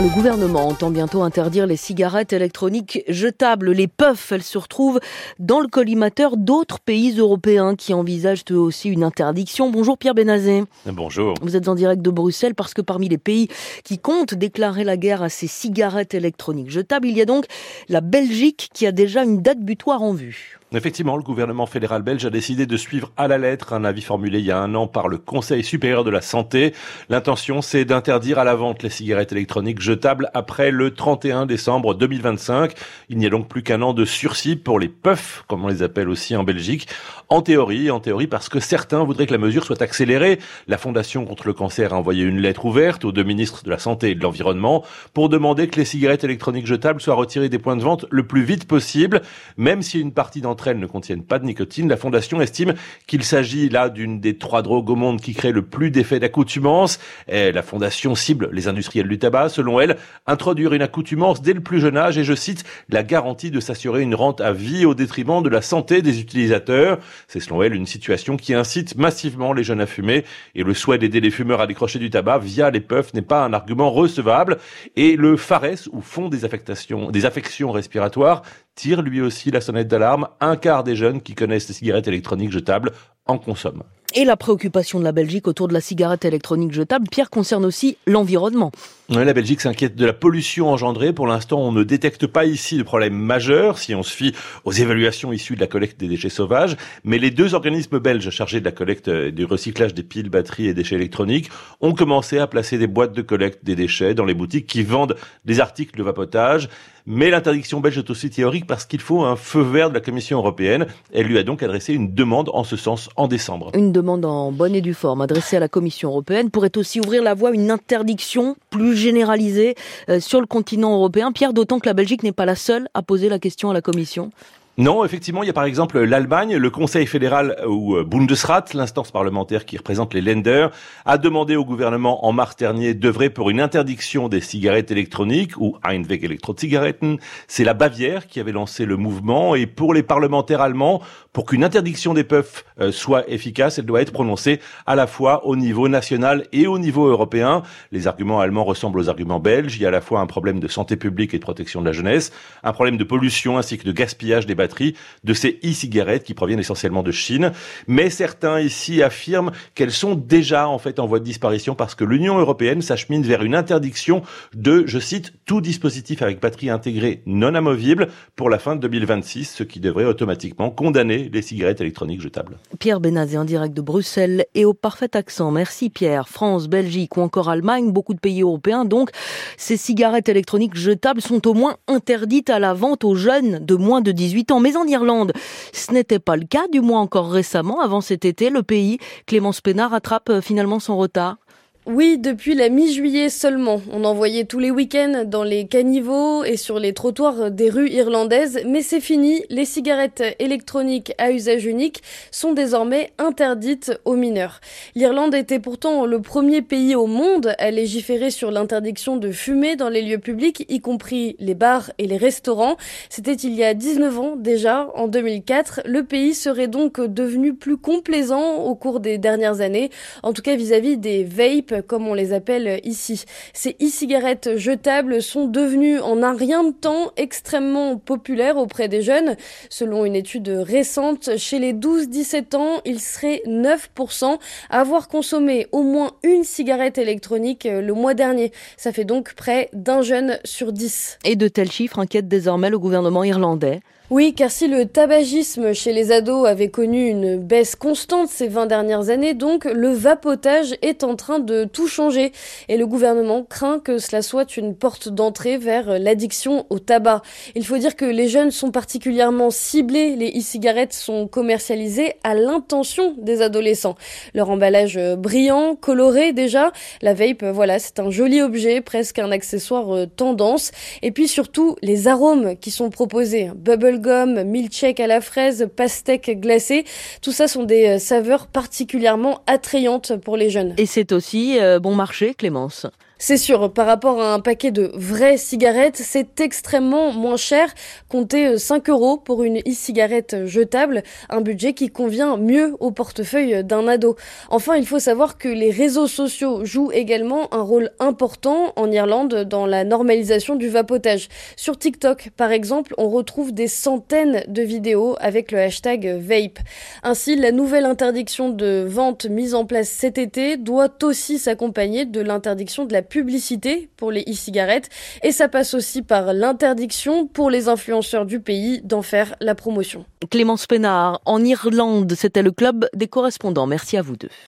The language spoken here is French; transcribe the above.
Le gouvernement entend bientôt interdire les cigarettes électroniques jetables. Les puffs, elles se retrouvent dans le collimateur d'autres pays européens qui envisagent eux aussi une interdiction. Bonjour Pierre Benazé. Bonjour. Vous êtes en direct de Bruxelles parce que parmi les pays qui comptent déclarer la guerre à ces cigarettes électroniques jetables, il y a donc la Belgique qui a déjà une date butoir en vue. Effectivement, le gouvernement fédéral belge a décidé de suivre à la lettre un avis formulé il y a un an par le Conseil supérieur de la santé. L'intention, c'est d'interdire à la vente les cigarettes électroniques jetables après le 31 décembre 2025. Il n'y a donc plus qu'un an de sursis pour les puffs, comme on les appelle aussi en Belgique. En théorie, en théorie, parce que certains voudraient que la mesure soit accélérée. La Fondation contre le cancer a envoyé une lettre ouverte aux deux ministres de la Santé et de l'Environnement pour demander que les cigarettes électroniques jetables soient retirées des points de vente le plus vite possible, même si une partie d'entre elles ne contiennent pas de nicotine. La Fondation estime qu'il s'agit là d'une des trois drogues au monde qui crée le plus d'effets d'accoutumance. La Fondation cible les industriels du tabac. Selon elle, introduire une accoutumance dès le plus jeune âge et, je cite, la garantie de s'assurer une rente à vie au détriment de la santé des utilisateurs. C'est selon elle une situation qui incite massivement les jeunes à fumer et le souhait d'aider les fumeurs à décrocher du tabac via les puffs n'est pas un argument recevable. Et le FARES, ou Fonds des affectations, des affections respiratoires, tire lui aussi la sonnette d'alarme. Un quart des jeunes qui connaissent les cigarettes électroniques jetables en consomment. Et la préoccupation de la Belgique autour de la cigarette électronique jetable, Pierre, concerne aussi l'environnement. La Belgique s'inquiète de la pollution engendrée. Pour l'instant, on ne détecte pas ici de problème majeur si on se fie aux évaluations issues de la collecte des déchets sauvages. Mais les deux organismes belges chargés de la collecte et du recyclage des piles, batteries et déchets électroniques ont commencé à placer des boîtes de collecte des déchets dans les boutiques qui vendent des articles de vapotage. Mais l'interdiction belge est aussi théorique parce qu'il faut un feu vert de la Commission européenne. Elle lui a donc adressé une demande en ce sens en décembre. Une demande en bonne et due forme adressée à la Commission européenne pourrait aussi ouvrir la voie à une interdiction plus généralisée euh, sur le continent européen. Pierre, d'autant que la Belgique n'est pas la seule à poser la question à la Commission. Non, effectivement, il y a par exemple l'Allemagne, le Conseil fédéral ou euh, Bundesrat, l'instance parlementaire qui représente les Länder, a demandé au gouvernement en mars dernier d'œuvrer pour une interdiction des cigarettes électroniques ou Einweg Elektrozigaretten. C'est la Bavière qui avait lancé le mouvement et pour les parlementaires allemands, pour qu'une interdiction des puffs euh, soit efficace, elle doit être prononcée à la fois au niveau national et au niveau européen. Les arguments allemands ressemblent aux arguments belges. Il y a à la fois un problème de santé publique et de protection de la jeunesse, un problème de pollution ainsi que de gaspillage des de ces e-cigarettes qui proviennent essentiellement de Chine. Mais certains ici affirment qu'elles sont déjà en fait en voie de disparition parce que l'Union européenne s'achemine vers une interdiction de, je cite, tout dispositif avec batterie intégrée non amovible pour la fin de 2026, ce qui devrait automatiquement condamner les cigarettes électroniques jetables. Pierre Benazé en direct de Bruxelles et au parfait accent. Merci Pierre. France, Belgique ou encore Allemagne, beaucoup de pays européens donc, ces cigarettes électroniques jetables sont au moins interdites à la vente aux jeunes de moins de 18 ans. Mais en Irlande, ce n'était pas le cas, du moins encore récemment, avant cet été, le pays, Clémence Pénard rattrape euh, finalement son retard. Oui, depuis la mi-juillet seulement. On en voyait tous les week-ends dans les caniveaux et sur les trottoirs des rues irlandaises, mais c'est fini. Les cigarettes électroniques à usage unique sont désormais interdites aux mineurs. L'Irlande était pourtant le premier pays au monde à légiférer sur l'interdiction de fumer dans les lieux publics, y compris les bars et les restaurants. C'était il y a 19 ans déjà, en 2004. Le pays serait donc devenu plus complaisant au cours des dernières années, en tout cas vis-à-vis -vis des vapes comme on les appelle ici. Ces e-cigarettes jetables sont devenues en un rien de temps extrêmement populaires auprès des jeunes. Selon une étude récente, chez les 12-17 ans, il serait 9% à avoir consommé au moins une cigarette électronique le mois dernier. Ça fait donc près d'un jeune sur 10. Et de tels chiffres inquiètent désormais le gouvernement irlandais. Oui, car si le tabagisme chez les ados avait connu une baisse constante ces 20 dernières années, donc le vapotage est en train de tout changer et le gouvernement craint que cela soit une porte d'entrée vers l'addiction au tabac. Il faut dire que les jeunes sont particulièrement ciblés, les e-cigarettes sont commercialisées à l'intention des adolescents. Leur emballage brillant, coloré déjà, la vape, voilà, c'est un joli objet, presque un accessoire tendance et puis surtout les arômes qui sont proposés, bubble gomme, milkshake à la fraise, pastèque glacée. Tout ça sont des euh, saveurs particulièrement attrayantes pour les jeunes. Et c'est aussi euh, bon marché, Clémence C'est sûr, par rapport à un paquet de vraies cigarettes, c'est extrêmement moins cher. Comptez 5 euros pour une e-cigarette jetable, un budget qui convient mieux au portefeuille d'un ado. Enfin, il faut savoir que les réseaux sociaux jouent également un rôle important en Irlande dans la normalisation du vapotage. Sur TikTok, par exemple, on retrouve des centaines de vidéos avec le hashtag vape. Ainsi, la nouvelle interdiction de vente mise en place cet été doit aussi s'accompagner de l'interdiction de la publicité pour les e-cigarettes et ça passe aussi par l'interdiction pour les influenceurs du pays d'en faire la promotion. Clémence Pénard, en Irlande, c'était le club des correspondants. Merci à vous deux.